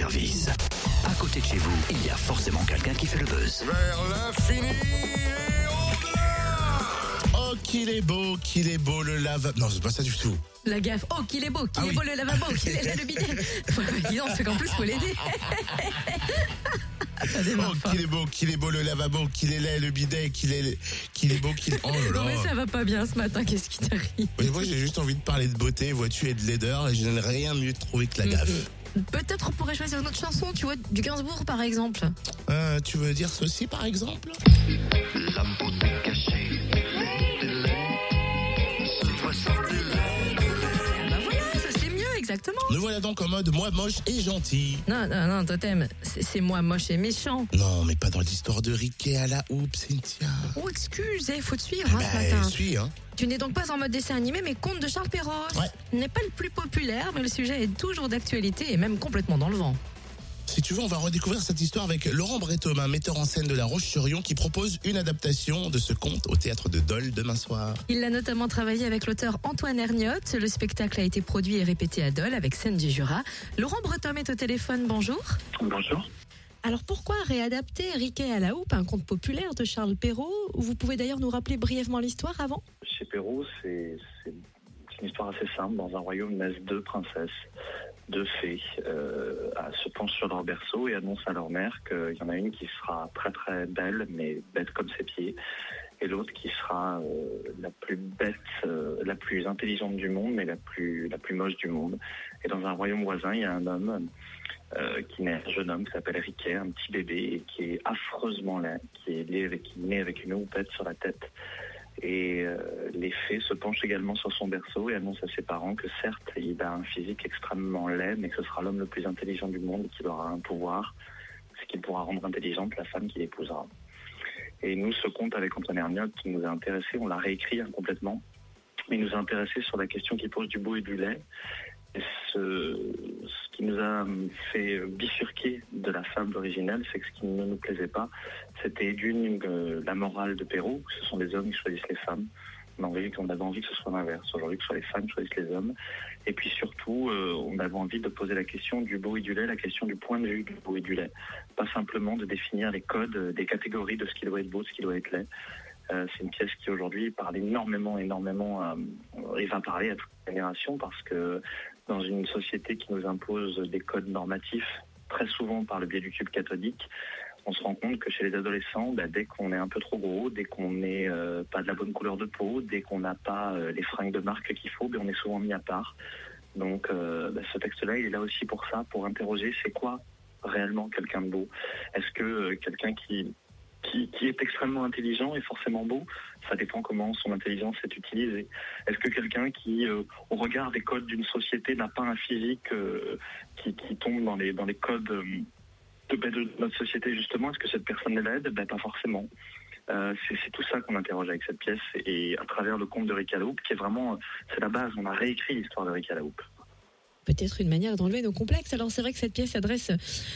service. À côté de chez vous, il y a forcément quelqu'un qui fait le buzz. Vers l'infini et au-delà Oh, qu'il est beau, qu'il est beau le lave. Non, c'est pas ça du tout. La gaffe. Oh, qu'il est beau, qu'il Ah est oui. beau le lavabo, qu'il est là le bidet. Dis donc, c'est qu'en plus, faut l'aider. Oh, qu'il est beau, qu'il est beau le lavabo, qu'il est laid le bidet, qu'il est, qu'il est beau, qu'il Oh là Non, mais ça va pas bien ce matin, qu'est-ce qui t'arrive? Moi, j'ai juste envie de parler de beauté, vois-tu, et de laideur, et je n'ai rien mieux trouvé que la gaffe. Peut-être on pourrait choisir une autre chanson, tu vois, du Gainsbourg par exemple. Euh, tu veux dire ceci, par exemple? La beauté cachée. Exactement. Nous voilà donc en mode moi moche et gentil. Non, non, non, Totem, c'est moi moche et méchant. Non, mais pas dans l'histoire de Riquet à la houppe, Cynthia. Oh, excuse, il faut te suivre hein, Bah, ce matin. suis, hein. Tu n'es donc pas en mode dessin animé, mais conte de Charles Perrault. Ouais. N'est pas le plus populaire, mais le sujet est toujours d'actualité et même complètement dans le vent. Si tu veux, on va redécouvrir cette histoire avec Laurent Bretoma, metteur en scène de La Roche-sur-Yon, qui propose une adaptation de ce conte au théâtre de Dole demain soir. Il a notamment travaillé avec l'auteur Antoine Hergnot. Le spectacle a été produit et répété à Dole avec scène du Jura. Laurent Breton est au téléphone, bonjour. Bonjour. Alors pourquoi réadapter Riquet à la houppe, un conte populaire de Charles Perrault? Vous pouvez d'ailleurs nous rappeler brièvement l'histoire avant? Chez Perrault, c'est une histoire assez simple. Dans un royaume naissent deux princesses, deux fées, euh, se penchent sur leur berceau et annoncent à leur mère qu'il y en a une qui sera très très belle, mais bête comme ses pieds, et l'autre qui sera euh, la plus bête, euh, la plus intelligente du monde, mais la plus, la plus moche du monde. Et dans un royaume voisin, il y a un homme euh, qui naît, un jeune homme qui s'appelle Riquet, un petit bébé, et qui est affreusement laid, qui est né avec, avec une houppette sur la tête. Les fées se penchent également sur son berceau et annoncent à ses parents que certes, il a un physique extrêmement laid, mais que ce sera l'homme le plus intelligent du monde et qu'il aura un pouvoir, ce qui pourra rendre intelligente la femme qu'il épousera. Et nous, ce conte avec Antoine qui nous a intéressés, on l'a réécrit hein, complètement, mais il nous a intéressés sur la question qui pose du beau et du lait. Et ce, ce qui nous a fait bifurquer de la fable originale, c'est que ce qui ne nous plaisait pas, c'était d'une euh, la morale de Perrault, ce sont les hommes qui choisissent les femmes. On avait, avait envie que ce soit l'inverse, aujourd'hui que ce soit les femmes choisissent les hommes. Et puis surtout, euh, on avait envie de poser la question du beau et du lait, la question du point de vue du beau et du lait. Pas simplement de définir les codes, euh, des catégories de ce qui doit être beau, ce qui doit être laid. Euh, c'est une pièce qui aujourd'hui parle énormément, énormément, et va parler à toute génération parce que dans une société qui nous impose des codes normatifs, très souvent par le biais du tube cathodique, on se rend compte que chez les adolescents, bah, dès qu'on est un peu trop gros, dès qu'on n'est euh, pas de la bonne couleur de peau, dès qu'on n'a pas euh, les fringues de marque qu'il faut, bah, on est souvent mis à part. Donc euh, bah, ce texte-là, il est là aussi pour ça, pour interroger c'est quoi réellement quelqu'un de beau? Est-ce que quelqu'un qui, est extrêmement intelligent est forcément beau? Ça dépend comment son intelligence est utilisée. Est-ce que quelqu'un qui, au regard des codes d'une société, n'a pas un physique qui, tombe dans les, codes de, ben, de notre société justement Est-ce que cette personne laide? Ben, Pas forcément. Euh, c'est tout ça qu'on interroge avec cette pièce et à travers le conte de Rick qui est vraiment, euh, c'est la base. On a réécrit l'histoire de Rick. Peut-être une manière d'enlever nos complexes. Alors c'est vrai que cette pièce adresse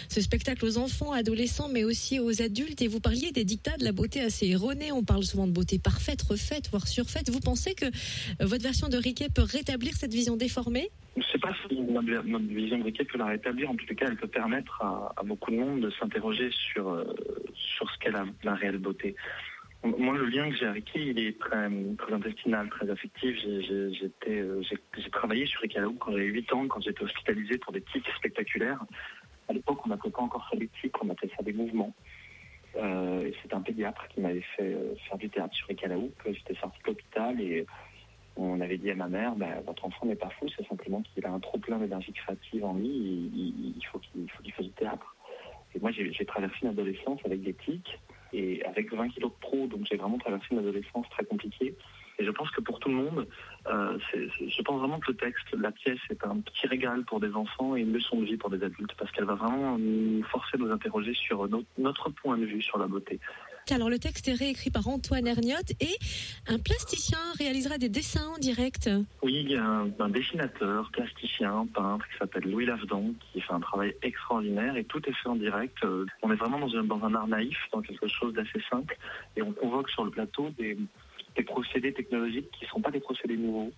ce spectacle aux enfants, adolescents, mais aussi aux adultes. Et vous parliez des dictats de la beauté assez erronée. On parle souvent de beauté parfaite, refaite, voire surfaite. Vous pensez que euh, votre version de Riquet peut rétablir cette vision déformée? Sais pas si notre, vision de Riquet peut la rétablir. En tout cas, elle peut permettre à, à beaucoup de monde de s'interroger sur, euh, sur ce qu'est la, la réelle beauté. Moi, le lien que j'ai avec Riquet, il est très, intestinal, très affectif. J'ai- euh, travaillé sur Riquet quand j'avais 8 ans, quand j'étais hospitalisé pour des tics spectaculaires. À l'époque, on n'appelait pas encore ça des tics, on appelait ça des mouvements. Euh, c'est un pédiatre qui m'avait fait euh, faire du théâtre sur Riquet J'étais sorti de l'hôpital et on avait dit à ma mère, bah, votre enfant n'est pas fou, c'est simplement qu'il a un trop plein d'énergie créative en lui, il, faut qu'il fasse du théâtre. Et moi, j'ai traversé une adolescence avec des tics et avec 20 kilos de trop, donc j'ai vraiment traversé une adolescence très compliquée. Et je pense que pour tout le monde, euh, je pense vraiment que le texte, la pièce, est un petit régal pour des enfants et une leçon de vie pour des adultes, parce qu'elle va vraiment nous forcer à nous interroger sur notre, notre point de vue sur la beauté. Alors le texte est réécrit par Antoine Hergnot et un plasticien réalisera des dessins en direct. Oui, il y a un, un dessinateur, plasticien, peintre qui s'appelle Louis Lavedan, qui fait un travail extraordinaire et tout est fait en direct. Euh, On est vraiment dans un, dans un art naïf, dans quelque chose d'assez simple et on convoque sur le plateau des, des procédés technologiques qui ne sont pas des procédés nouveaux.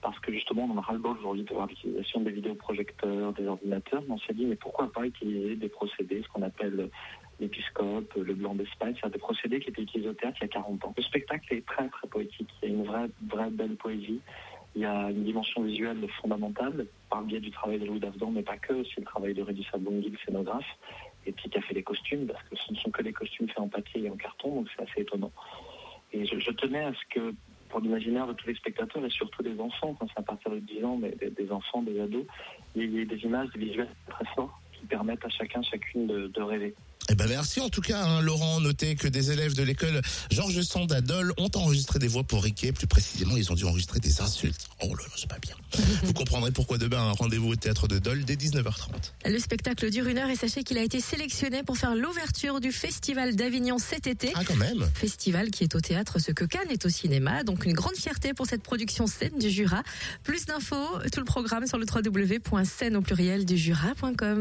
parce que justement, on en a ras-le-bol aujourd'hui de voir l'utilisation des vidéoprojecteurs, des ordinateurs. Mais on s'est dit, mais pourquoi pas utiliser des procédés, ce qu'on appelle l'épiscope, le blanc d'Espagne, c'est des procédés qui étaient utilisés au théâtre il y a 40 ans. Le spectacle est très très poétique, il y a une vraie, vraie belle poésie. Il y a une dimension visuelle fondamentale par le biais du travail de Louis Davdan, mais pas que, aussi le travail de Rédi Sabongui, le scénographe, et puis qui a fait les costumes, parce que ce ne sont que des costumes faits en papier et en carton, donc c'est assez étonnant. Et je, tenais à ce que, pour l'imaginaire de tous les spectateurs, et surtout des enfants, quand c'est à partir de 10 ans, mais des, enfants, des ados, il y ait des images, des visuels très forts qui permettent à chacun, chacune de rêver. Eh ben merci en tout cas, hein, Laurent. Notez que des élèves de l'école Georges Sand à Dole ont enregistré des voix pour Riquet. Plus précisément, ils ont dû enregistrer des insultes. Oh là là, c'est pas bien. Vous comprendrez pourquoi demain un rendez-vous au théâtre de Dole dès 19h30. Le spectacle dure une heure et sachez qu'il a été sélectionné pour faire l'ouverture du Festival d'Avignon cet été. Ah quand même. Festival qui est au théâtre, ce que Cannes est au cinéma. Donc une grande fierté pour cette production scène du Jura. Plus d'infos, tout le programme sur le www.scène au pluriel du Jura.com.